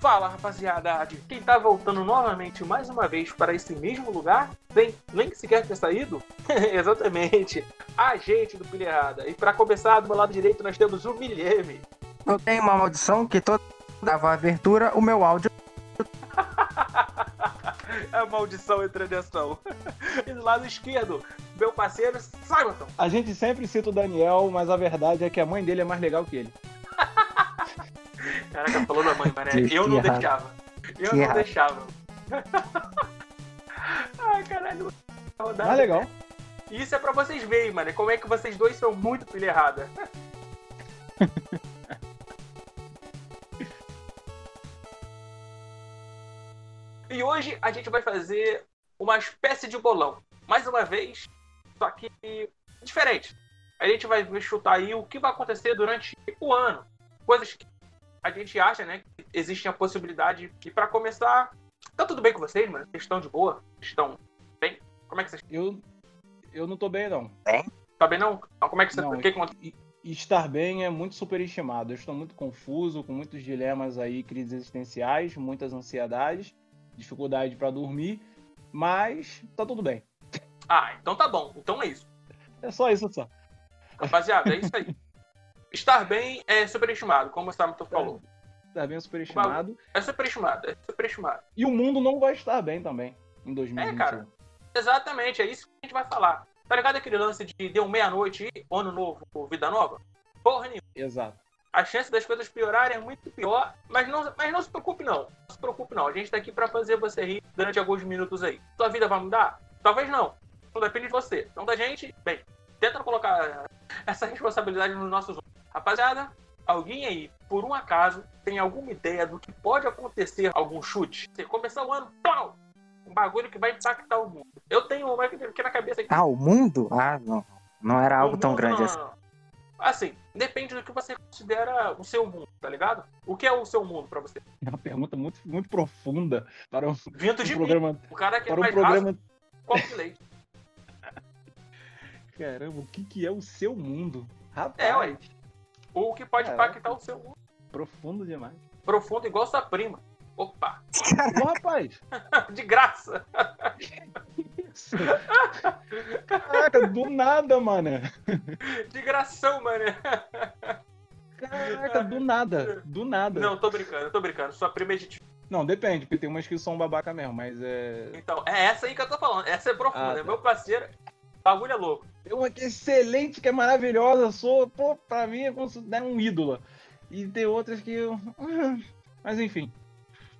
Fala rapaziada, quem tá voltando novamente mais uma vez para esse mesmo lugar, sem nem sequer ter saído? Exatamente, a gente do Pilha Errada. E para começar, do meu lado direito nós temos o Milheme. Eu tenho uma maldição que toda dava abertura, o meu áudio. a maldição entra em ação. E do lado esquerdo, meu parceiro Simonton. A gente sempre cita o Daniel, mas a verdade é que a mãe dele é mais legal que ele. Caraca, falou da mãe, mané. Que- Eu não errado. deixava. Eu Que não errado. deixava. Ai, caralho. Rodada. Mais legal. Isso é pra vocês verem, mano. Como é que vocês dois são muito pilha errada. e hoje a gente vai fazer uma espécie de bolão. Mais uma vez, só que diferente. A gente vai chutar aí o que vai acontecer durante o ano. Coisas que a gente acha, né? Que existe a possibilidade. E pra começar, tá tudo bem com vocês, mano? Vocês estão de boa? Estão bem? Como é que vocês Eu, eu não tô bem, não. Tá bem não? Então, como é que você. Não, o que aconteceu? Estar bem é muito superestimado. Eu estou muito confuso, com muitos dilemas aí, crises existenciais, muitas ansiedades, dificuldade pra dormir, mas tá tudo bem. Ah, então tá bom. Então é isso. É só isso só. Rapaziada, é isso aí. Estar bem é superestimado, como o Samson falou. Tá bem superestimado. É superestimado, é superestimado. E o mundo não vai estar bem também em 2021. É, cara. Exatamente, é isso que a gente vai falar. Tá ligado aquele lance de deu meia-noite e ano novo, vida nova? Porra nenhuma. Exato. A chance das coisas piorarem é muito pior, mas não, mas não se preocupe não. Não se preocupe não. A gente tá aqui pra fazer você rir durante alguns minutos aí. Sua vida vai mudar? Talvez não. Não depende de você. Então da gente, bem, tenta colocar essa responsabilidade nos nossos. Rapaziada, alguém aí, por um acaso, tem alguma ideia do que pode acontecer algum chute? Você começar o ano, pau! Um bagulho que vai impactar o mundo. Eu tenho uma aqui na cabeça aqui. Ah, o mundo? Ah, não. Não era algo O tão mundo grande não- assim. Assim, depende do que você considera o seu mundo, tá ligado? O que é o seu mundo pra você? É uma pergunta muito, muito profunda para um, Vindo um de mim, programa. o cara que é Para um raso programa. que copo de leite. Caramba, o que, que é o seu mundo? Rapaz, É, ué. O que pode Caraca. impactar o seu mundo. profundo demais. Profundo igual sua prima. Opa, Ô, rapaz! de graça. Isso. Caraca, do nada, mano. De gração, mano. Caraca, do nada. Do nada. Não, tô brincando, tô brincando. Sua prima é de Não, depende, porque tem umas que são babaca mesmo, mas é. Então, é essa aí que eu tô falando. Essa é profunda. Ah, tá. é Meu parceiro, bagulho é louco. Tem uma que é excelente, que é maravilhosa, sou, pô, pra mim é considerado um ídolo. E tem outras que eu. Mas enfim.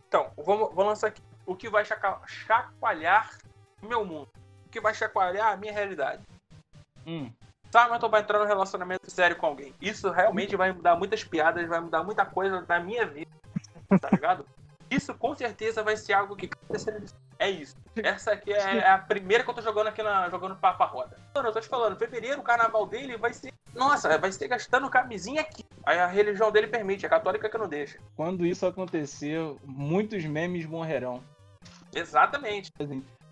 Então, vou, vou lançar aqui. O que vai chaca- chacoalhar meu mundo. O que vai chacoalhar a minha realidade. Hum. Samantha vai entrar num relacionamento sério com alguém. Isso realmente vai mudar muitas piadas, vai mudar muita coisa na minha vida. Tá ligado? Isso com certeza vai ser algo que é isso. Essa aqui é, é a primeira que eu tô jogando aqui na jogando papa roda. Mano, eu tô te falando, fevereiro o carnaval dele vai ser, nossa, vai ser gastando camisinha aqui. Aí a religião dele permite, a católica que não deixa. Quando isso acontecer, muitos memes morrerão. Exatamente.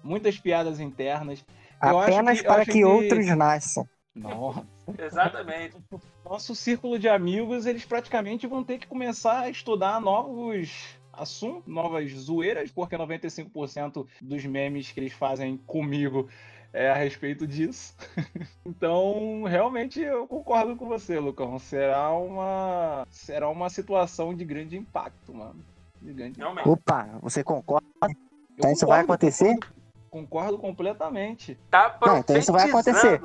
Muitas piadas internas. Eu acho Apenas que- para que, que- outros nasçam. Nossa. Exatamente. Nosso círculo de amigos, eles praticamente vão ter que começar a estudar novos assuntos, novas zoeiras, porque 95% dos memes que eles fazem comigo é a respeito disso. então, realmente, eu concordo com você, Lucão. Será uma, será uma situação de grande impacto, mano. De grande Realmente. Opa, você concorda? Eu Então isso vai acontecer? Concordo, concordo completamente. Tá Não, então isso vai acontecer.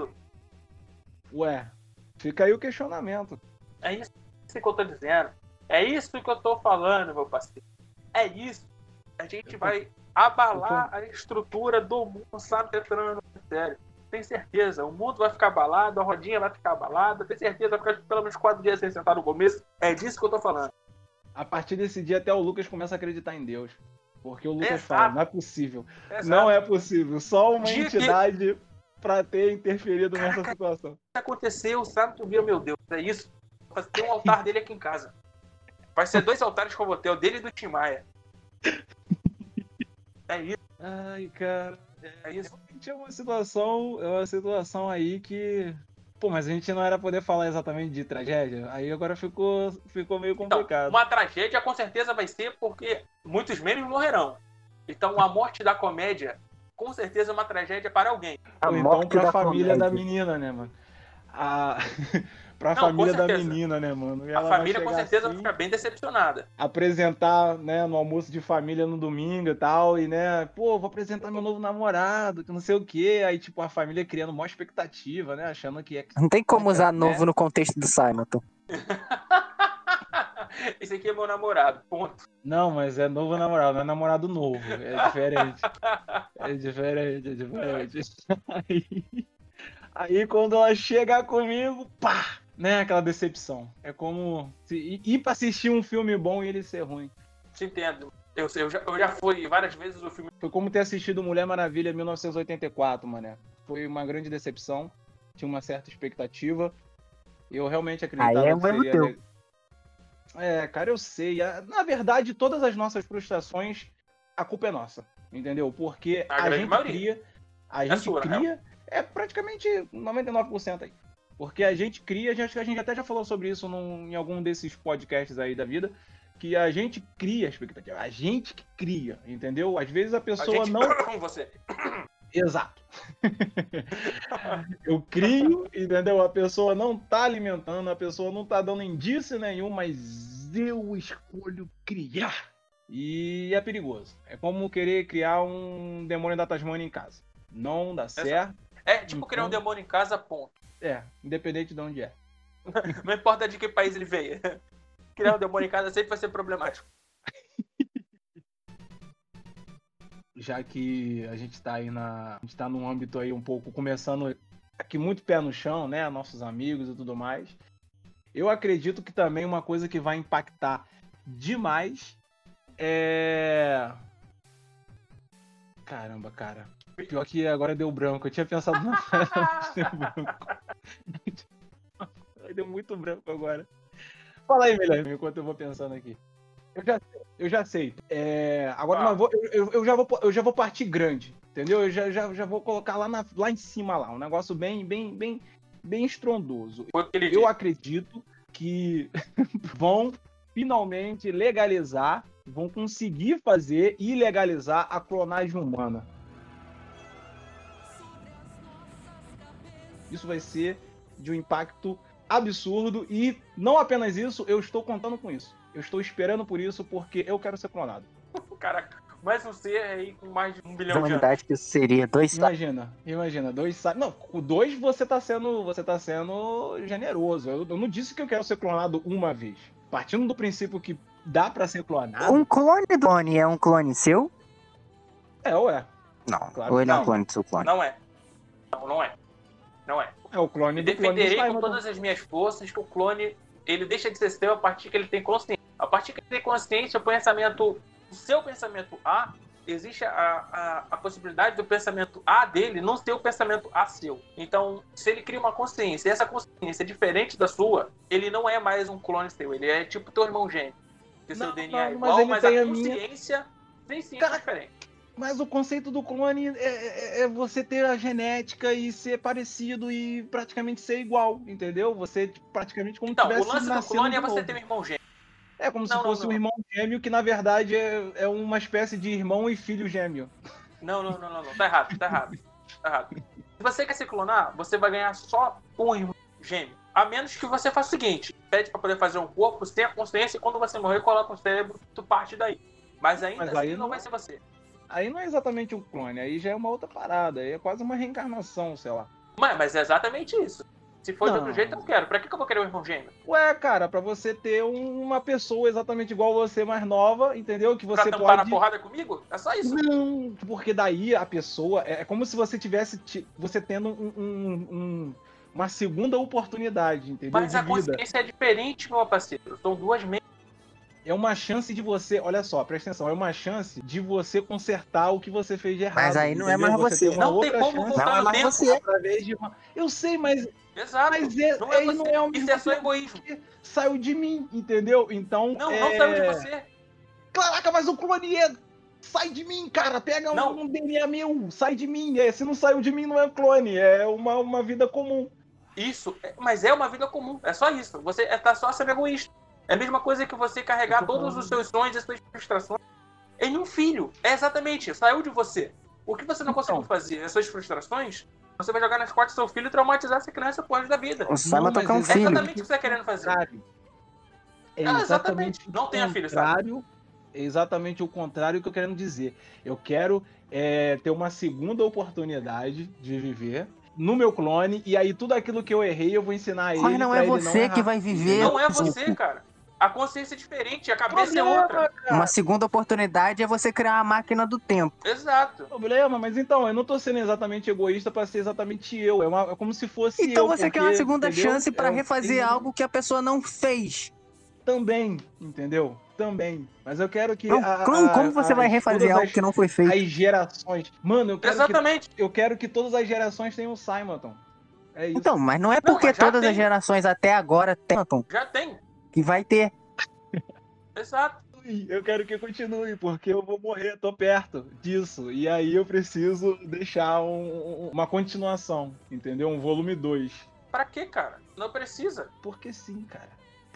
Ué, fica aí o questionamento. É isso que eu tô dizendo. É isso que eu tô falando, meu parceiro. É isso. A gente vai abalar a estrutura do mundo, sabe? Tá entrando no sério. Tem certeza. O mundo vai ficar abalado, a rodinha vai ficar abalada. Tem certeza, vai ficar pelo menos quatro dias sem sentar no começo. É disso que eu tô falando. A partir desse dia, até o Lucas começa a acreditar em Deus. Porque o Lucas Exato. fala, não é possível. Exato. Não é possível. Só uma Dia que- entidade pra ter interferido nessa Caraca. situação. que aconteceu, sabe? Tu viu, meu Deus, é isso. Ter um altar dele aqui em casa. Vai ser dois altares ter, o dele e do Tim Maia. É isso, Ai, cara. é isso. Realmente é uma situação, é uma situação aí que Pô, mas a gente não era poder falar exatamente de tragédia. Aí agora ficou, ficou meio Então, complicado. uma tragédia com certeza vai ser porque muitos memes morrerão. Então, a morte da comédia, com certeza, é uma tragédia para alguém. A Ou então morte pra da família da comédia. menina, né, mano? A... pra Não, família da menina, né, mano? E A ela vai família, com certeza, assim, fica bem decepcionada. apresentar, né, no almoço de família no domingo e tal, e né, pô, vou apresentar meu novo namorado, que não sei o quê. Aí, tipo, a família criando maior expectativa, né? Achando que é. Não tem como usar Né? novo no contexto do Simonton. Esse aqui é meu namorado, ponto. Não, mas é novo namorado, não é namorado novo. É diferente. É diferente, é diferente. Aí, aí quando ela chega comigo, pá! Né, aquela decepção. É como se, ir- pra assistir um filme bom e ele ser ruim. Te entendo. Eu, eu, já, eu já fui várias vezes o filme. Foi como ter assistido Mulher Maravilha 1984, mané. Foi uma grande decepção. Tinha uma certa expectativa. Eu realmente acreditava Aí é que seria teu. É, cara, eu sei. Na verdade, todas as nossas frustrações, a culpa é nossa. Entendeu? Porque A a, grande gente maioria. cria. A gente sua, né? cria. É praticamente 99% aí. Porque a gente cria, a gente, a gente até já falou sobre isso num- em algum desses podcasts aí da vida, que a gente cria a expectativa. A gente que cria, entendeu? Às vezes a A pessoa gente, não você. Exato. eu crio, entendeu? A pessoa não tá alimentando, a pessoa não tá dando indício nenhum, mas eu escolho criar. E é perigoso. É como querer criar um demônio da Tasmania em casa. Não dá certo. É tipo criar um Então- demônio em casa, ponto. É, independente de onde é. Não importa de que país ele veio. Criar um demônio em casa sempre vai ser problemático. já que a gente tá aí na. A gente tá num âmbito aí um pouco começando aqui muito pé no chão, né? Nossos amigos e tudo mais. Eu acredito que também uma coisa que vai impactar demais é. Caramba, cara. Pior que agora deu branco. Eu tinha pensado na mas deu branco. Deu muito branco agora. Fala aí, melhor, enquanto eu vou pensando aqui. Eu já, eu já sei. É, agora Ah. nós vou- eu, eu- já vou, eu já vou partir grande, entendeu? Eu já, já, já vou colocar lá, na- lá em cima lá, um negócio bem, bem, bem, bem estrondoso. Eu acredito que vão finalmente legalizar, vão conseguir fazer e legalizar a clonagem humana. Isso vai ser de um impacto absurdo e não apenas isso, eu estou contando com isso. Eu estou esperando por isso porque eu quero ser clonado. Caraca, mais um ser aí com mais de um bilhão de anos. humanidade que isso seria dois Imagina, imagina, dois sa- Não, o dois você tá sendo, você tá sendo generoso. Eu, eu não disse que eu quero ser clonado uma vez. Partindo do princípio que dá pra ser clonado, Um clone do clone é um clone seu? é ou é. Não. Claro Ou ele é um não. clone do seu clone? Não é. Não, não é. Não é. É o clone do clone do defenderei com todas as minhas forças que o clone ele deixa de ser seu a partir que ele tem consciência. A partir que ele tem consciência, o pensamento, o seu pensamento A, existe a, a, a possibilidade do pensamento A dele não ser o pensamento A seu. Então, se ele cria uma consciência e essa consciência é diferente da sua, ele não é mais um clone seu. Ele é tipo teu irmão gêmeo. Que seu Não, DNA não, é mas igual, mas, tem a a minha- consciência sim, sim, é diferente. Mas o conceito do clone é, é- é você ter a genética e ser parecido e praticamente ser igual, entendeu? Você tipo, praticamente como Então, o tivesse lance do clone é você ter um irmão gêmeo. É como se Não, não, fosse um não. irmão gêmeo que na verdade é, é uma espécie de irmão e filho gêmeo. Não, não, não, não, não. Tá errado, tá errado. Tá errado. Se você quer se clonar, você vai ganhar só um irmão gêmeo. A menos que você faça o seguinte: pede pra poder fazer um corpo sem a consciência e quando você morrer, coloca o cérebro, tu parte daí. Mas ainda Mas assim não não- vai ser você. Aí não é exatamente um clone, aí já é uma outra parada, aí é quase uma reencarnação, sei lá. Mas, mas é exatamente isso. Se for de Não. outro jeito, eu não quero. Pra que, que eu vou querer um irmão gêmeo? Ué, cara, pra você ter um- uma pessoa exatamente igual você, mais nova, entendeu? Que Pra você tampar na pode. porrada comigo? É só isso. Não, porque daí a pessoa. É é como se você tivesse. ti- Você tendo um- um- um- uma segunda oportunidade, entendeu? Mas de a vida. consciência é diferente, meu parceiro. São duas mentes. É uma chance de você. Olha só, presta atenção. É uma chance de você consertar o que você fez de errado. Mas aí não é entendeu? mais você. tem uma Não tem como voltar Não é no mais tempo. você. através de uma. Eu sei, mas, Exato. mas é, Não é aí você. não é o Isso mesmo é só egoísmo. saiu de mim, entendeu? Então. Não, é... não saiu de você. Caraca, mas o clone é. Sai de mim, cara. Pega um- Não. um DNA meu. Sai de mim. É, se não saiu de mim, não é clone. É uma, uma vida comum. Isso, é- mas é uma vida comum. É só isso. Você é, tá só sendo egoísta. É a mesma coisa que você carregar todos os seus sonhos e suas frustrações em um filho. É exatamente, saiu de você. O que você não Então. conseguiu fazer, as suas frustrações, você vai jogar nas costas do seu filho e traumatizar essa criança por resto da vida. Não, mas tocar um é É filho. exatamente o que você tá querendo fazer. É Ah, exatamente exatamente. Não tenha filho, sabe? é exatamente o contrário que eu quero dizer. Eu quero é, ter uma segunda oportunidade de viver no meu clone e aí tudo aquilo que eu errei eu vou ensinar a ele. Mas não é ele você errar. que vai viver. Não é você, cara. A consciência é diferente, a cabeça é Problema, outra. cara. Uma segunda oportunidade é você criar uma máquina do tempo. Exato. Problema, mas então, eu não tô sendo exatamente egoísta pra ser exatamente eu. É, uma- é como se fosse Então eu. você quer uma porque, segunda entendeu? chance pra É refazer algo que a pessoa não fez. Também, entendeu? Também. Mas eu quero que. Então, a- como, a- como você as- vai refazer algo as- que não foi feito? As gerações. Mano, eu quero, que, Exatamente. eu quero que todas as gerações tenham o Simonton. É isso. Então, mas não é Não, porque já todas as tem. gerações até agora tentam Já tem. Que vai ter. Exato. Eu quero que continue, porque eu vou morrer, tô perto disso. E aí eu preciso deixar um- uma continuação, entendeu? Um volume 2. Pra quê, cara? Não precisa. Porque sim, cara.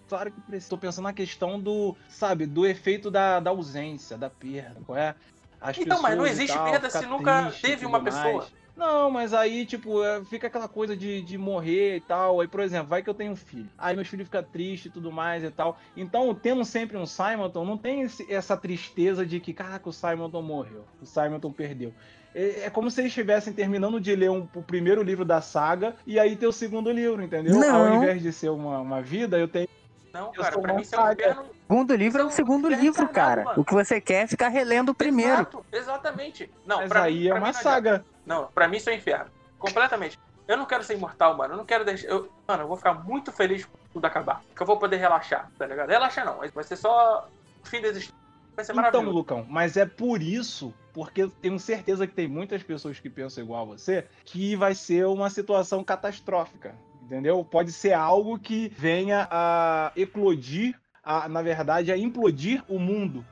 Claro que precisa. Tô pensando na questão do, sabe, do efeito da, da ausência, da perda. Qual é? As Então, mas não existe tal, perda se nunca triste teve uma mais. Não, mas aí, tipo, é, fica aquela coisa de, de morrer e tal. Aí, por exemplo, vai que eu tenho um filho. Aí meus filhos ficam tristes e tudo mais e tal. Então, tendo sempre um Simonton, não tem esse- essa tristeza de que, caraca, o Simonton morreu. O Simonton perdeu. É, é como se eles estivessem terminando de ler um- o primeiro livro da saga e aí ter o segundo livro, entendeu? Não. Ao invés de ser uma, uma vida, eu tenho. Não, Eu cara, sou pra uma mim isso é um saga. inferno. O segundo livro é o segundo é livro, cara. mano. O que você quer é ficar relendo o primeiro. Exato, exatamente. Não, Mas pra aí mim, é pra uma saga. Não, pra mim isso é um inferno. Completamente. Eu não quero ser imortal, mano. Eu não quero deixar. Eu... Mano, eu vou ficar muito feliz com tudo acabar. Porque eu vou poder relaxar, tá ligado? Relaxar não. Vai ser só o fim da existência. Vai ser Então. Lucão, mas é por isso, porque eu tenho certeza que tem muitas pessoas que pensam igual a você, que vai ser uma situação catastrófica, entendeu? Pode ser algo que venha a eclodir, a, na verdade, a implodir o mundo.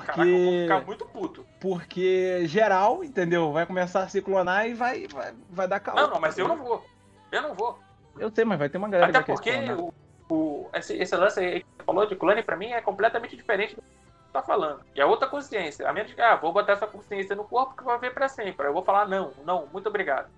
Caraca, eu vou Porque, ficar muito puto. porque geral, entendeu? Vai começar a se clonar e vai, vai, vai dar caos. Não, não, mas eu não vou. Eu não vou. Eu sei, mas vai ter uma galera Até que vai porque o, o- esse, esse lance aí que você falou de clone, pra mim, é completamente diferente do que você tá falando. E é outra consciência. A menos que, ah, vou botar essa consciência no corpo que vai ver pra sempre. Eu vou falar, não, não, muito obrigado.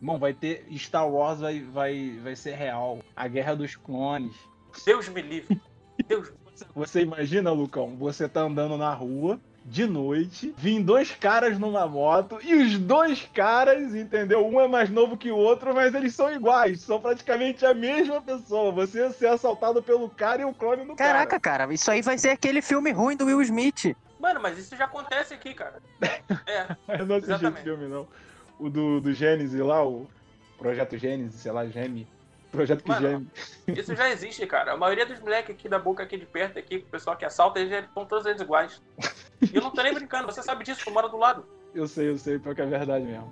Bom, vai ter Star Wars vai, vai, vai ser real. A Guerra dos Clones. Deus me livre. Deus Você imagina, Lucão, você tá andando na rua de noite, vim dois caras numa moto e os dois caras, entendeu? Um é mais novo que o outro, mas eles são iguais, são praticamente a mesma pessoa. Você ia ser assaltado pelo cara e o clone do Caraca, cara. cara, isso aí vai ser aquele filme ruim do Will Smith. Mano, mas isso já acontece aqui, cara. É, Eu não assisti esse Exatamente. filme, não. O do, do Gênesis lá, o Projeto Gênesis, sei lá, Gême. Projeto que Mano, geme. isso já existe, cara. A maioria dos moleques aqui da boca aqui de perto, aqui, o pessoal que assalta, eles já estão todos eles iguais. E eu não tô nem brincando, você sabe disso, tu mora do lado. Eu sei, eu sei, pior que é verdade mesmo.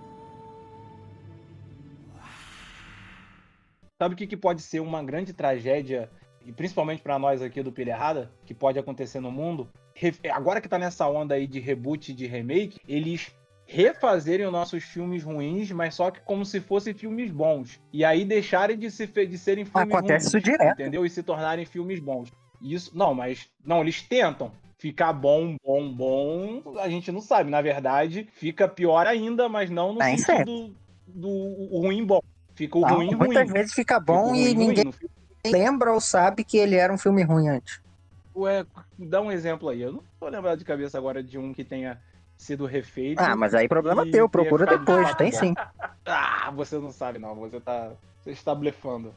Sabe o que, que pode ser uma grande tragédia, e principalmente pra nós aqui do Pilha Errada, que pode acontecer no mundo? Agora que tá nessa onda aí de reboot de remake, eles refazerem os nossos filmes ruins, mas só que como se fossem filmes bons. E aí deixarem de, se, de serem filmes Acontece ruins isso direto. entendeu? E se tornarem filmes bons. Isso, não, mas não, eles tentam ficar bom, bom, bom. A gente não sabe, na verdade, fica pior ainda, mas não no Tá sentido do, do ruim bom. Fica o Não, ruim muitas ruim. vezes fica Fica bom o e ruim, ninguém ruim, fica- lembra ou sabe que ele era um filme ruim antes. Ué, dá um exemplo aí. Eu não tô lembrado de cabeça agora de um que tenha sido refeito. Ah, mas aí problema teu, procura depois, tem bom. sim. Ah, você não sabe não, você tá você está blefando.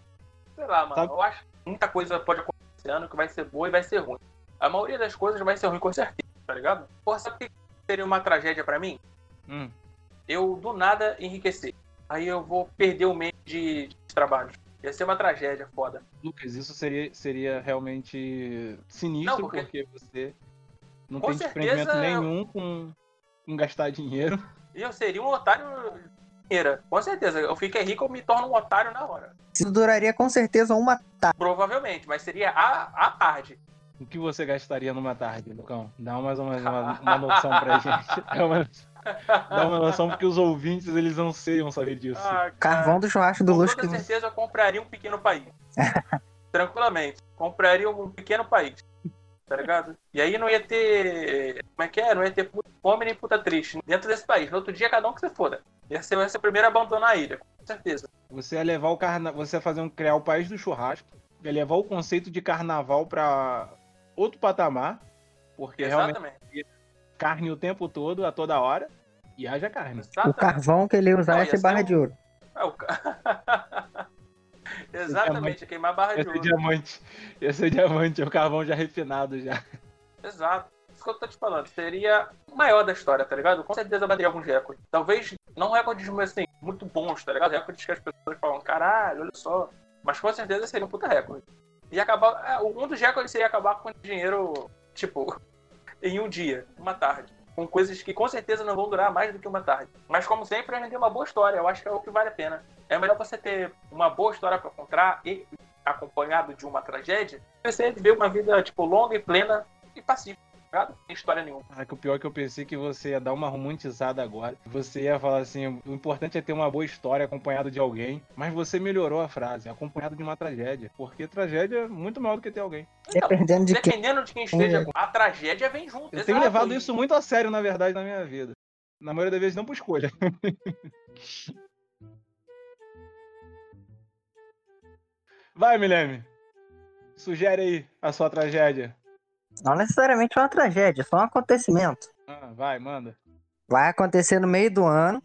Sei lá, mano. Tá. Eu acho que muita coisa pode acontecer esse ano que vai ser boa e vai ser ruim. A maioria das coisas vai ser ruim com certeza, tá ligado? Porra, sabe o que seria uma tragédia pra mim? Hum. Eu do nada enriquecer. Aí eu vou perder o meio de, de trabalho. Ia ser uma tragédia foda. Lucas, isso seria, seria realmente sinistro, Não, porque- porque... você não Com tem desprendimento certeza- nenhum com, com gastar dinheiro. E eu seria um otário. dinheiro. Com certeza. Eu fiquei rico, eu me torno um otário na hora. Isso duraria com certeza uma Provavelmente, mas seria a, a tarde. O que você gastaria numa tarde, Lucão? Dá mais ou menos uma, uma noção pra gente. É uma- Dá uma noção porque os ouvintes eles não sei saber disso. Ah, Carvão do churrasco do com luxo toda que certeza eu compraria um pequeno país. Tranquilamente. Compraria um pequeno país. Tá ligado? E aí não ia ter. Como é que é? Não ia ter puta fome nem puta triste dentro desse país. No outro dia, cada um que você foda. Ia ser, ia ser o primeiro a abandonar a ilha, com certeza. Você ia levar o carna... você ia fazer um criar o país do churrasco, ia levar o conceito de carnaval pra outro patamar, porque realmente Exatamente. carne o tempo todo, a toda hora, e haja carne. o Exatamente. carvão que ele ia usar Não, ia ser barra um- de ouro. É, o Exatamente, ia queimar barra de ouro. diamante. Ia ser diamante, o carvão já refinado já. Exato. Isso que eu tô te falando. Seria o maior da história, tá ligado? Com certeza bateria alguns recordes. Talvez não recordes assim, muito bons, tá ligado? Recordes que as pessoas falam, caralho, olha só. Mas com certeza seria um puta recorde. E acabar. é, um dos recordes seria acabar com dinheiro, tipo, em um dia, uma tarde. Com coisas que com certeza não vão durar mais do que uma tarde. Mas como sempre, a gente tem uma boa história. Eu acho que é o que vale a pena. É melhor você ter uma boa história pra contar e acompanhado de uma tragédia, você viver uma vida, tipo, longa e plena e pacífica. tá ligado? Sem história nenhuma. Caraca, o pior é que eu pensei que você ia dar uma romantizada agora. Você ia falar assim: o importante é ter uma boa história acompanhado de alguém. Mas você melhorou a frase, acompanhado de uma tragédia. Porque tragédia é muito maior do que ter alguém. Dependendo de quem. Dependendo de quem esteja, a tragédia vem junto. Eu tenho levado isso muito a sério, na verdade, na minha vida. Na maioria das vezes, não por escolha. Vai, Milene. Sugere aí a sua tragédia. Não necessariamente uma tragédia, só um acontecimento. Ah, vai, manda. Vai acontecer no meio do ano,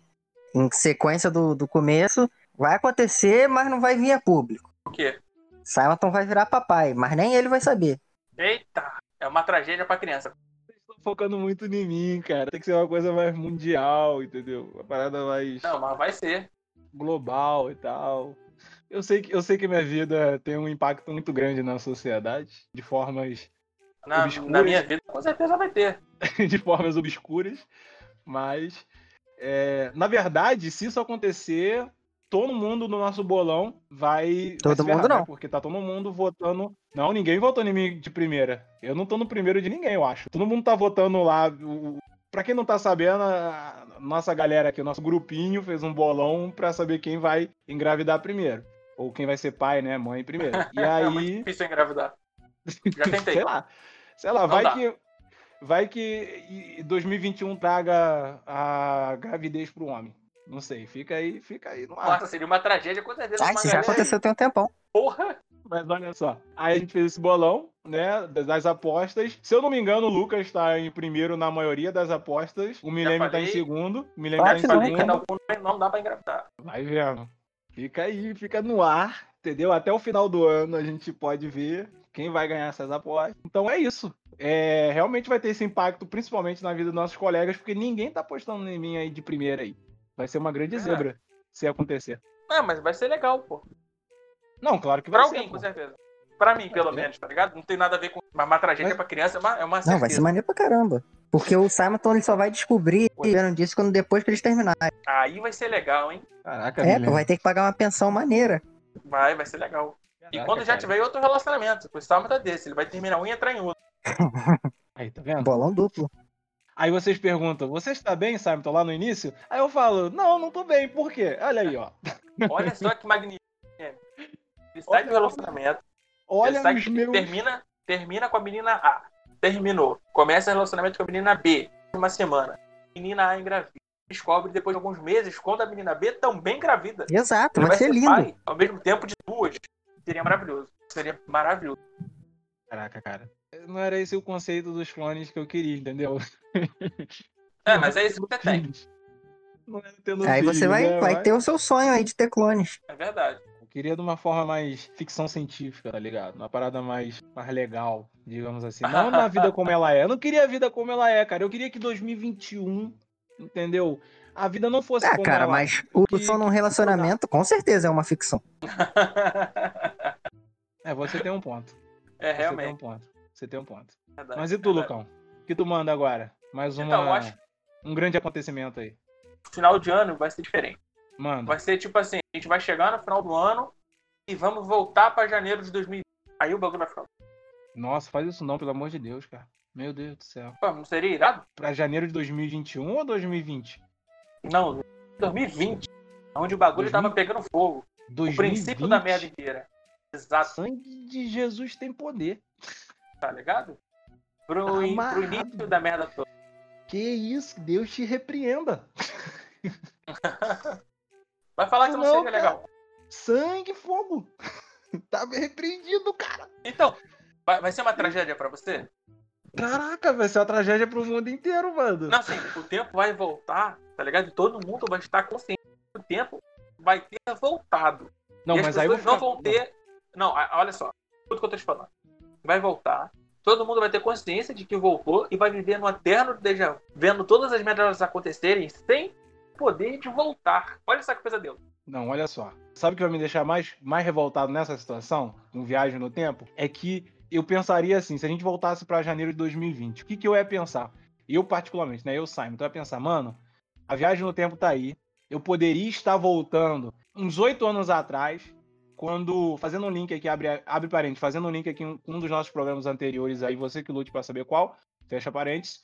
em sequência do, do começo. Vai acontecer, mas não vai vir a público. O quê? Simonton vai virar papai, mas nem ele vai saber. Eita! É uma tragédia pra criança. Vocês estão focando muito em mim, cara. Tem que ser uma coisa mais mundial, entendeu? Uma parada mais Não, mas vai ser. global e tal. Eu sei, que, eu sei que minha vida tem um impacto muito grande na sociedade, de formas Na, Obscuras. na minha vida, com certeza vai ter. de formas obscuras, mas é, na verdade, se isso acontecer, todo mundo no nosso bolão vai. vai Todo se ferrar, mundo né? não. Porque tá todo mundo votando. Não, ninguém votou em mim de primeira. Eu não tô no primeiro de ninguém, eu acho. Todo mundo tá votando lá. o- Pra quem não tá sabendo, a nossa galera aqui, o nosso grupinho fez um bolão pra saber quem vai engravidar primeiro. Ou quem vai ser pai, né? Mãe primeiro. E É muito aí. difícil engravidar. Já tentei. Sei lá. Sei lá, Não vai dá. que. Vai que e- 2021 traga a gravidez pro homem. Não sei, fica aí, fica aí no ar. Nossa, seria uma tragédia, com certeza. Ah, isso já aí. aconteceu tem um tempão. Porra! Mas olha só. Aí a gente fez esse bolão, né? Das apostas. Se eu não me engano, o Lucas tá em primeiro na maioria das apostas. O Milene tá em segundo. O Milene Claro tá em segundo. não, não dá pra engravidar. Vai vendo. Fica aí, fica no ar, entendeu? Até o final do ano a gente pode ver quem vai ganhar essas apostas. Então é isso. É, realmente vai ter esse impacto, principalmente na vida dos nossos colegas, porque ninguém tá apostando em mim aí de primeira aí. Vai ser uma grande É. zebra se acontecer. É, mas vai ser legal, pô. Não, claro que vai Pra ser. alguém, pô. com certeza. Pra mim, pelo É. menos, tá ligado? Não tem nada a ver com. Mas uma tragédia Mas- pra criança é uma, é uma Não, certeza. vai ser maneiro pra caramba. Porque o Simonton ele só vai descobrir vendo disso quando depois que eles terminarem. Aí vai ser legal, hein? Caraca, É, pô, vai ter que pagar uma pensão maneira. Vai, vai ser legal. E Caraca, quando já cara. tiver outro relacionamento, o Salma tá desse, ele vai terminar um e entrar em outro. Aí, tá vendo? Bolão duplo. Aí vocês perguntam, você está bem, Simon? Lá no início? Aí eu falo, não, não tô bem, por quê? Olha aí, ó. Olha só que magnífico. Ele sai Olha- do relacionamento, Olha ele sai os que meus. termina, termina com a menina A. Terminou. Começa o relacionamento com a menina B. Uma semana. Menina A engravida. Descobre depois de alguns meses quando a menina B também engravida. Exato, Ele vai ser lindo. pai ao mesmo tempo de duas. Seria maravilhoso. Seria maravilhoso. Caraca, cara. Não era esse o conceito dos clones que eu queria, entendeu? É, mas é isso que você tem. Não era tendo Aí filhos, você vai, né? vai ter o seu sonho aí de ter clones. É verdade. Queria de uma forma mais ficção científica, tá ligado? Uma parada mais, mais legal, digamos assim. Não na vida como ela é. Eu não queria a vida como ela é, cara. Eu queria que 2021, entendeu? A vida não fosse Ah, como cara, ela mas o que- som num relacionamento com certeza é uma ficção. é. Você tem um ponto. É, Você tem um realmente. ponto. Você tem um ponto. verdade, Mas e tu, verdade. Lucão? O que tu manda agora? Mais uma, Então, acho um grande acontecimento aí. Final de ano vai ser diferente. Manda. Vai ser tipo assim, a gente vai chegar no final do ano e vamos voltar pra janeiro de 2020. Aí o bagulho vai ficar. Nossa, faz isso não, pelo amor de Deus, cara. Meu Deus do céu. Pô, não seria irado? Pra janeiro de 2021 ou 2020? Não, 2020. Onde o bagulho 2020? tava pegando fogo. O 2020. princípio da merda inteira. Exato, Sangue de Jesus tem poder. tá ligado? Pro, in- pro início da merda toda. Que isso, Deus te repreenda. Vai falar que não, Não, seria cara. legal. Sangue e fogo. Tava repreendido, cara. Então, vai, vai ser uma tragédia pra você? Caraca, vai ser uma tragédia pro mundo inteiro, mano. Não, assim, o tempo vai voltar, tá ligado? E todo mundo vai estar consciente que o tempo vai ter voltado. Não, e as mas aí vou não ficar- vão ter. Não, a- olha só. Tudo que eu tô te falando. Vai voltar. Todo mundo vai ter consciência de que voltou e vai viver no eterno déjà vu, vendo todas as merdas acontecerem sem poder de voltar. Olha só que pesadelo. Não, olha só. Sabe o que vai me deixar mais, mais revoltado nessa situação, com viagem no tempo? É que eu pensaria assim, se a gente voltasse pra janeiro de 2020, o que, que eu ia pensar? Eu, particularmente, né? Eu, Simon, então eu ia pensar, mano, a viagem no tempo tá aí. Eu poderia estar voltando uns oito anos atrás, quando. Fazendo um link aqui, abre, abre parênteses, fazendo um link aqui com um dos nossos programas anteriores aí, você que lute pra saber qual, fecha parênteses.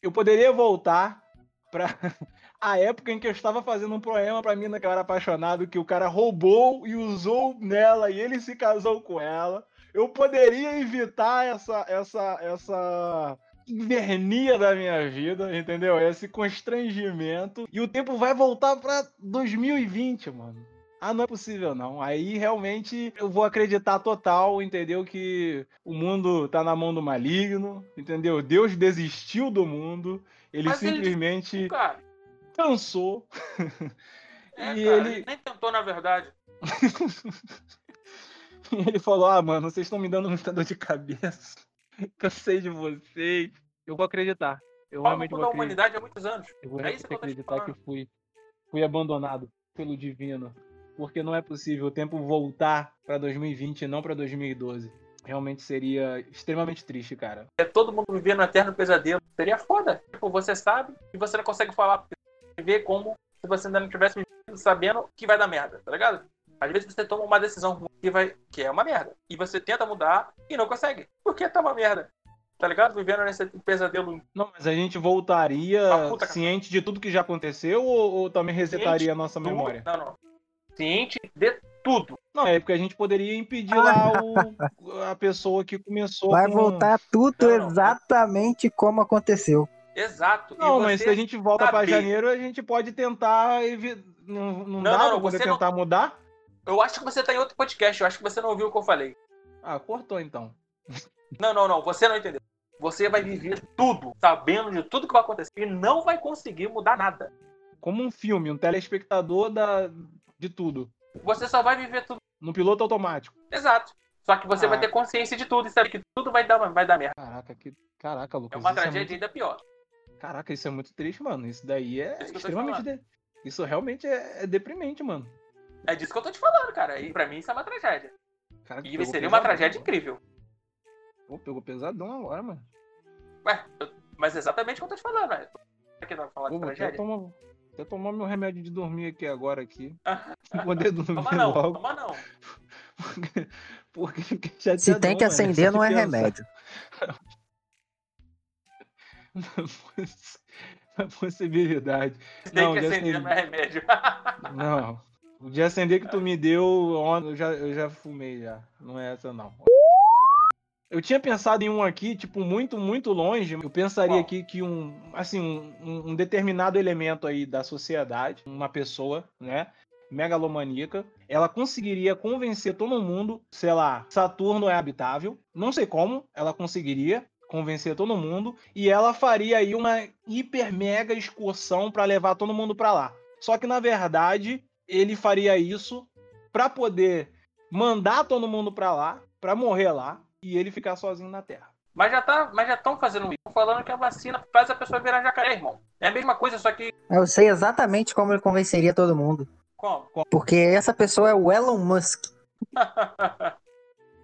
Eu poderia voltar pra a época em que eu estava fazendo um poema pra mina que eu era apaixonado, que o cara roubou e usou nela e ele se casou com ela. Eu poderia evitar essa essa essa invernia da minha vida, entendeu? Esse constrangimento e o tempo vai voltar pra 2020, mano. Ah, não é possível não. Aí realmente eu vou acreditar total, entendeu? Que o mundo tá na mão do maligno, entendeu? Deus desistiu do mundo. Ele Mas ele- simplesmente Cara, cansou. é, E cara, ele- nem tentou, na verdade. E ele falou: Ah, mano, vocês estão me dando muita dor de cabeça. Cansei de vocês. Eu vou acreditar. Eu Ao realmente vou acreditar. humanidade há muitos anos. Eu vou É isso que acreditar que fui, fui abandonado pelo divino. Porque não é possível o tempo voltar pra 2020 e não pra 2012. Realmente seria extremamente triste, cara. É todo mundo vivendo um eterno pesadelo. Seria foda. Tipo, você sabe e você não consegue falar. Porque vê como se você ainda não tivesse vivido sabendo que vai dar merda, tá ligado? Às vezes você toma uma decisão ruim que, vai, que é uma merda. E você tenta mudar e não consegue. Porque tá uma merda. Tá ligado? Vivendo nesse pesadelo. Não, mas a gente voltaria Ah, puta, ciente de tudo que já aconteceu ou, ou também resetaria a nossa memória? Não, não. Ciente de tudo. Não, é porque a gente poderia impedir lá o, a pessoa que começou Vai com... voltar tudo Não, não. exatamente como aconteceu. Exato. Não, mas se a gente volta pra saber- janeiro, a gente pode tentar evi... Não, não, Não, dá não, pra não, você não- tentar mudar? Eu acho que você tá em outro podcast. Eu acho que você não ouviu o que eu falei. Ah, cortou então. Não, não, não. Você não entendeu. Você vai viver tudo, sabendo de tudo que vai acontecer. E não vai conseguir mudar nada. Como um filme, um telespectador da... de tudo. Você só vai viver tudo. No piloto automático. Exato. Só que você Ah. vai ter consciência de tudo e saber que tudo vai dar, vai dar merda. Caraca, que. Caraca, Lucas. É uma isso tragédia muito- ainda pior. Caraca, isso é muito triste, mano. Isso daí é Isso extremamente. de- Isso realmente é... é deprimente, mano. É disso que eu tô te falando, cara. E pra mim isso é uma tragédia. Caraca, E seria uma tragédia agora. incrível. Pô, pegou pesadão agora, mano. Ué, eu- mas é exatamente o que eu tô te falando, velho. Aqui não falar Pô, de vou tragédia? tomar, até tomar meu remédio de dormir aqui agora aqui. Pra poder dormir Toma não, logo. toma não. Porque chateadão, Se tem que acender, não é remédio. Possibilidade. Tem Não, que de acender, remédio. Não. O de acender que tu me deu, eu já, eu já fumei já. Não é essa não. Eu tinha pensado em um aqui, tipo, muito, muito longe. Eu pensaria Qual? aqui que um, assim, um, um determinado elemento aí da sociedade, uma pessoa, né, megalomaníaca, ela conseguiria convencer todo mundo, sei lá, Saturno é habitável. Não sei como ela conseguiria convencer todo mundo e ela faria aí uma hiper mega excursão para levar todo mundo para lá. Só que na verdade, ele faria isso para poder mandar todo mundo para lá, para morrer lá e ele ficar sozinho na Terra. Mas já tá, mas já estão fazendo isso. Falando que a vacina faz a pessoa virar jacaré, irmão. É a mesma coisa, só que. Eu sei exatamente como ele convenceria todo mundo. Como? Porque essa pessoa é o Elon Musk.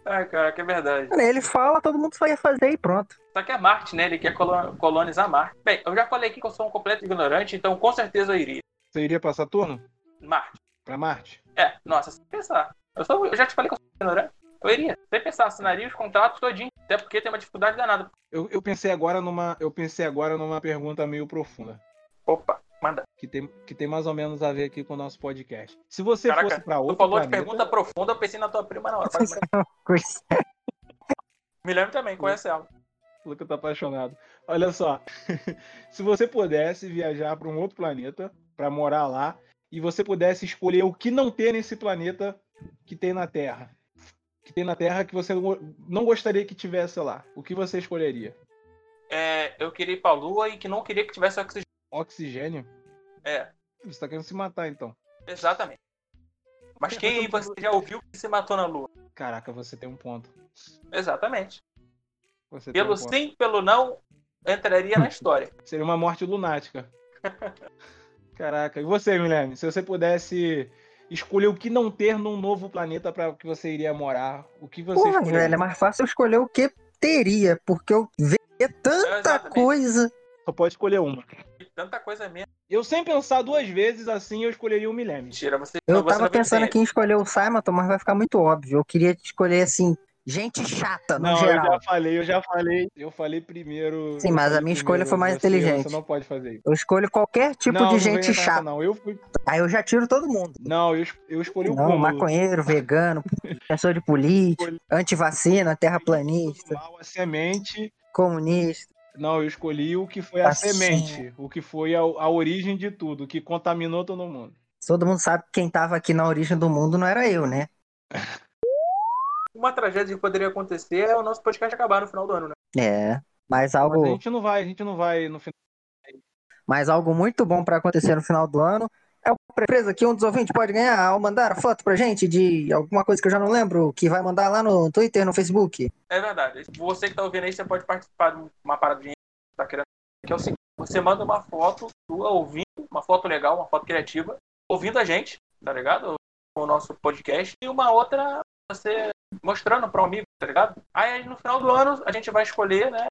Ai, cara, que é verdade. Ele fala, todo mundo só ia fazer e pronto. Só que é Marte, né? Ele quer colo- colonizar Marte. Bem, eu já falei aqui que eu sou um completo ignorante, então com certeza eu iria. Você iria para Saturno? Marte. Para Marte? É, nossa, se pensar. Eu, sou, eu já te falei que eu sou ignorante. Eu iria. Sem pensar, assinaria os contratos todinho. Até porque tem uma dificuldade danada. Eu, eu pensei agora numa. Eu pensei agora numa pergunta meio profunda. Opa, manda. Que tem, que tem mais ou menos a ver aqui com o nosso podcast. Se você Caraca, fosse pra Tu outro falou planeta, de pergunta profunda, eu pensei na tua prima na hora. Coisa- Me lembro também, conhece ela. O Luca tá apaixonado. Olha só. Se você pudesse viajar para um outro planeta, para morar lá, e você pudesse escolher o que não ter nesse planeta que tem na Terra. Que tem na Terra que você não- não gostaria que tivesse lá. O que você escolheria? É, eu queria ir pra lua e que não queria que tivesse oxigênio. Oxigênio? É, Você tá querendo se matar, então. exatamente. Mas quem aí você já ouviu que se matou na lua? Caraca, você tem um ponto. Exatamente. Você Pelo um ponto. sim, pelo não, entraria na história. Seria uma morte lunática. Caraca, e você, Guilherme? Se você pudesse escolher o que não ter num novo planeta para que você iria morar, o que você Porra, escolheria? velho, é mais fácil eu escolher o que teria, porque eu veria tanta Exatamente. coisa. Só pode escolher uma. Tanta coisa mesmo. Eu sem pensar duas vezes assim, eu escolheria o Millennium. Mentira, você Eu você tava não pensando pensa aqui em escolher o Simon, mas vai ficar muito óbvio. Eu queria escolher, assim, gente chata, no Não, eu geral. já falei, eu já falei, eu falei primeiro. Sim, eu mas a minha escolha foi mais você, inteligente. Você não pode fazer isso. Eu escolho qualquer tipo não, de não gente chata. Não, eu fui. Aí eu já tiro todo mundo. Não, eu, eu escolhi o Não, maconheiro, vegano, pessoa de política, antivacina, terraplanista, Mal, a semente. comunista. Não, eu escolhi o que foi a Assim. semente, o que foi a, a origem de tudo, o que contaminou todo mundo. Todo mundo sabe que quem tava aqui na origem do mundo não era eu, né? Uma tragédia que poderia acontecer é o nosso podcast acabar no final do ano, né? É. Mas Mas a algo, gente não vai, a gente não vai no final. mas algo muito bom pra acontecer no final do ano é uma surpresa que um dos ouvintes pode ganhar ao mandar foto pra gente de alguma coisa que eu já não lembro, que vai mandar lá no Twitter, no Facebook. É verdade. Você que tá ouvindo aí, você pode participar de uma paradinha que tá querendo. Que é o seguinte: você manda uma foto sua ouvindo, uma foto legal, uma foto criativa, ouvindo a gente, tá ligado? O nosso podcast, e uma outra você mostrando para um amigo, tá ligado? Aí no final do ano a gente vai escolher, né?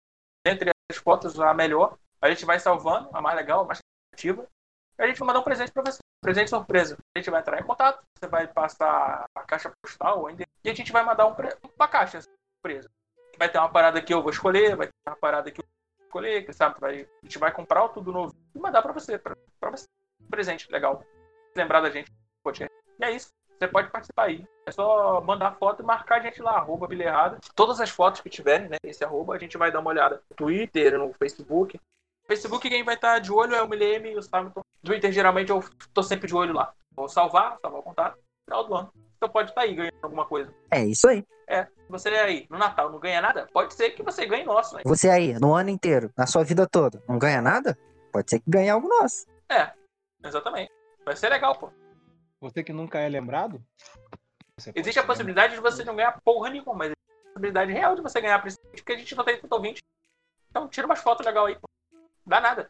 Entre as fotos, a melhor. A gente vai salvando, a mais legal, a mais criativa. E a gente vai mandar um presente pra você. Presente surpresa. A gente vai entrar em contato, você vai passar a caixa postal, endereço, e a gente vai mandar um uma caixa surpresa. Vai ter uma parada que eu vou escolher, vai ter uma parada que eu vou escolher, que sabe, vai... a gente vai comprar tudo novo e mandar pra você, pra você. Um presente legal. Lembrar da gente. E é isso. Você pode participar aí. É só mandar foto e marcar a gente lá, arroba Bilha. Todas as fotos que tiverem, né? Esse arroba, a gente vai dar uma olhada no Twitter, no Facebook. Facebook, quem vai estar de olho é o Milene e o Samilton. Twitter, geralmente, eu tô sempre de olho lá. Vou salvar, salvar o contato, final do ano. Então pode estar aí ganhando alguma coisa. É isso aí. É, se você aí no Natal não ganha nada, pode ser que você ganhe nosso, né? Você aí, no ano inteiro, na sua vida toda, não ganha nada? Pode ser que ganhe algo nosso. É, exatamente. Vai ser legal, pô. Você que nunca é lembrado? Existe a possibilidade de você não ganhar porra nenhuma, mas existe a possibilidade real de você ganhar, principalmente porque a gente não tem tanto ouvinte. Então tira umas fotos legais aí, pô. Dá nada.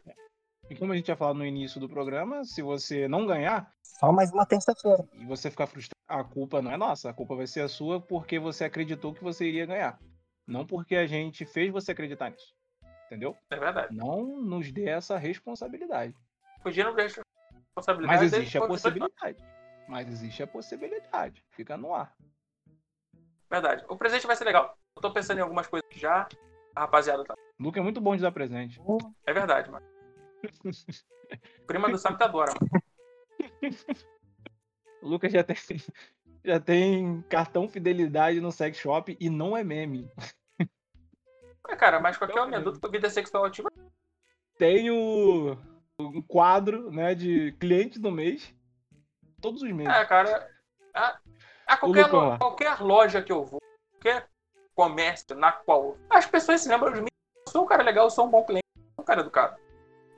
E como a gente tinha falado no início do programa, se você não ganhar Só mais uma terça-feira. e você ficar frustrado, a culpa não é nossa, a culpa vai ser a sua porque você acreditou que você iria ganhar. Não porque a gente fez você acreditar nisso. Entendeu? É verdade. Não nos dê essa responsabilidade. Podia não deixar responsabilidade. Mas dele, existe a possibilidade. Mas existe a possibilidade. Fica no ar. Verdade. O presente vai ser legal. Eu tô pensando em algumas coisas já. A rapaziada tá. O Luca é muito bom de dar presente. É verdade, mano. Prima do Sam tá adora, mano. O Lucas já tem, já tem cartão fidelidade no sex shop e não é meme. É, cara, mas qualquer homem adulto com vida sexual ativa. Tem o, um quadro né, de clientes do mês. Todos os meses. É, cara. A, a qualquer, Lucão qualquer loja que eu vou, qualquer comércio na qual as pessoas se lembram de mim. Eu sou um cara legal, eu sou um bom cliente, eu sou um cara educado.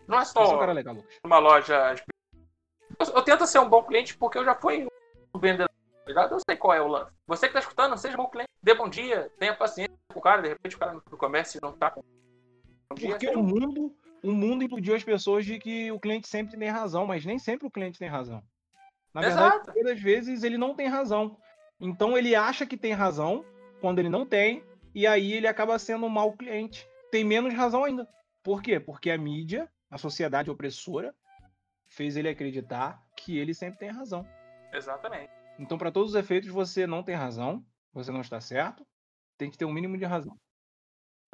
Não é Você é um só cara legal, Lucas. uma loja. Eu, eu tento ser um bom cliente porque eu já fui um vendedor, tá ligado? Eu sei qual é o lance. Você que tá escutando, seja um bom cliente. Dê bom dia, tenha paciência com o cara, de repente o cara no comércio não tá com bom dia. Porque o um- mundo, o mundo iludiu as pessoas de que o cliente sempre tem razão, mas nem sempre o cliente tem razão. Na verdade, Exato. muitas vezes ele não tem razão. Então ele acha que tem razão quando ele não tem, e aí ele acaba sendo um mau cliente. Tem menos razão ainda. Por quê? Porque a mídia, a sociedade opressora, fez ele acreditar que ele sempre tem razão. Exatamente. Então, para todos os efeitos, você não tem razão. você não está certo. Tem que ter um mínimo de razão.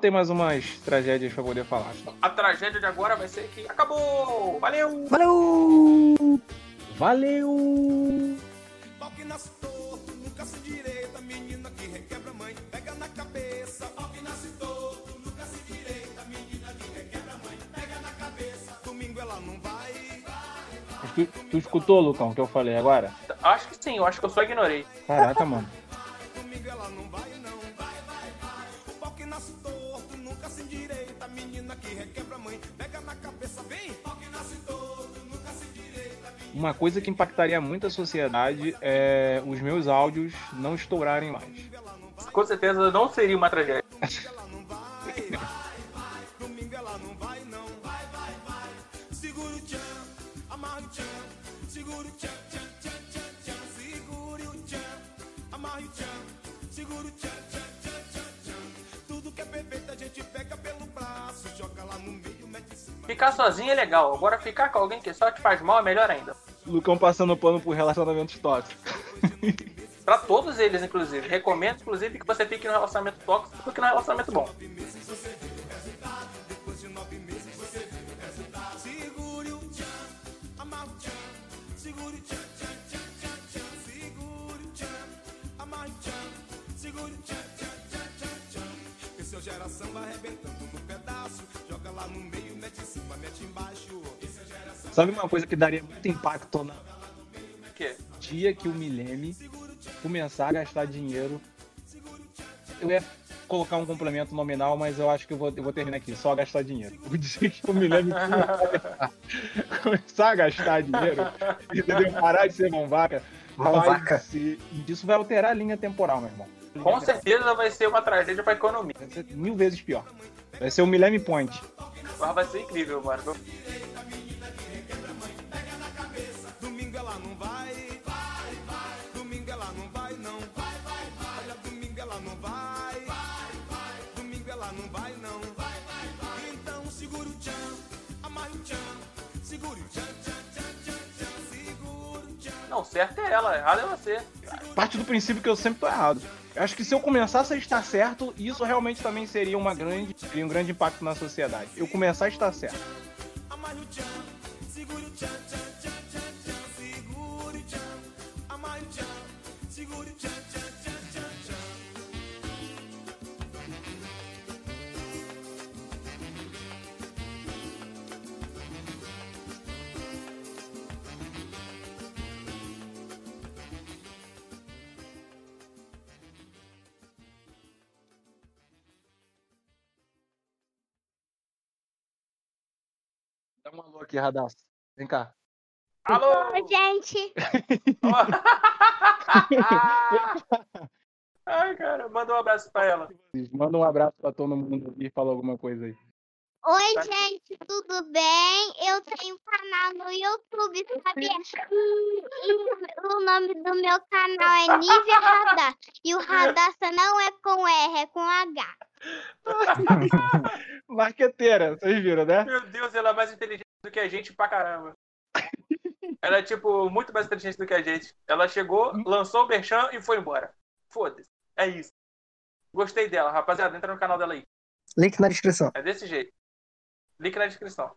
Tem mais umas tragédias pra poder falar. A tragédia de agora vai ser que acabou! Valeu! Valeu! Valeu! Tu, tu escutou, Lucão, o que eu falei agora? Acho que sim, eu acho que eu só ignorei. Caraca, mano. Uma coisa que impactaria muito a sociedade é os meus áudios não estourarem mais. Com certeza não seria uma tragédia. Segura o tchan, tchan, tchan, tchan, tchan. Segure o tchan, amarra o tchan. Segura o tchan, tchan, tchan, tchan, tchan. Tudo que é perfeito a gente pega pelo braço. Joga lá no meio, mete em cima. Ficar sozinho é legal, agora ficar com alguém que só te faz mal é melhor ainda. Lucão passando pano por relacionamentos tóxicos. Pra todos eles, inclusive. Recomendo, inclusive, que você fique no relacionamento tóxico do que no relacionamento bom. Segure. Que seu geração vai arrebentando no pedaço. Joga lá no meio, mete em cima, mete embaixo. Que Sabe uma coisa que daria muito impacto no O quê? dia que o Milene começar a gastar dinheiro? Eu ia colocar um complemento nominal, mas eu acho que eu vou, eu vou terminar aqui, só gastar dinheiro. O dia que o Milene começar a gastar dinheiro, entendeu? Parar de ser Mão vai vaca. ser- Isso vai alterar a linha temporal, meu irmão. Com certeza vai ser uma tragédia pra economia. Vai ser mil vezes pior. Vai ser o Millennium Point. Mas vai ser incrível, mano. Não, certo é ela, errado é você. Parte do princípio que eu sempre tô errado. Acho que se eu começasse a estar certo, isso realmente também seria uma grande, um grande impacto na sociedade. Eu começar a estar certo. Amarra o tchan, segura o tchan. Segura o tchan, Dá um alô aqui, Radassa. Vem cá. Alô! Oi, gente. Ai, cara, manda um abraço pra ela. Manda um abraço pra todo mundo e fala alguma coisa aí. Oi, Tá. gente, tudo bem? Eu tenho um canal no YouTube, sabia? E o nome do meu canal é Nívia Radar. E o Radassa não é com R, é com H. Marqueteira, vocês viram, né? Meu Deus, ela é mais inteligente do que a gente pra caramba. Ela é, tipo, muito mais inteligente do que a gente. Ela chegou, lançou o Berchan e foi embora. Foda-se. É isso. Gostei dela, rapaziada. Entra no canal dela aí. Link na descrição. É desse jeito. Link na descrição.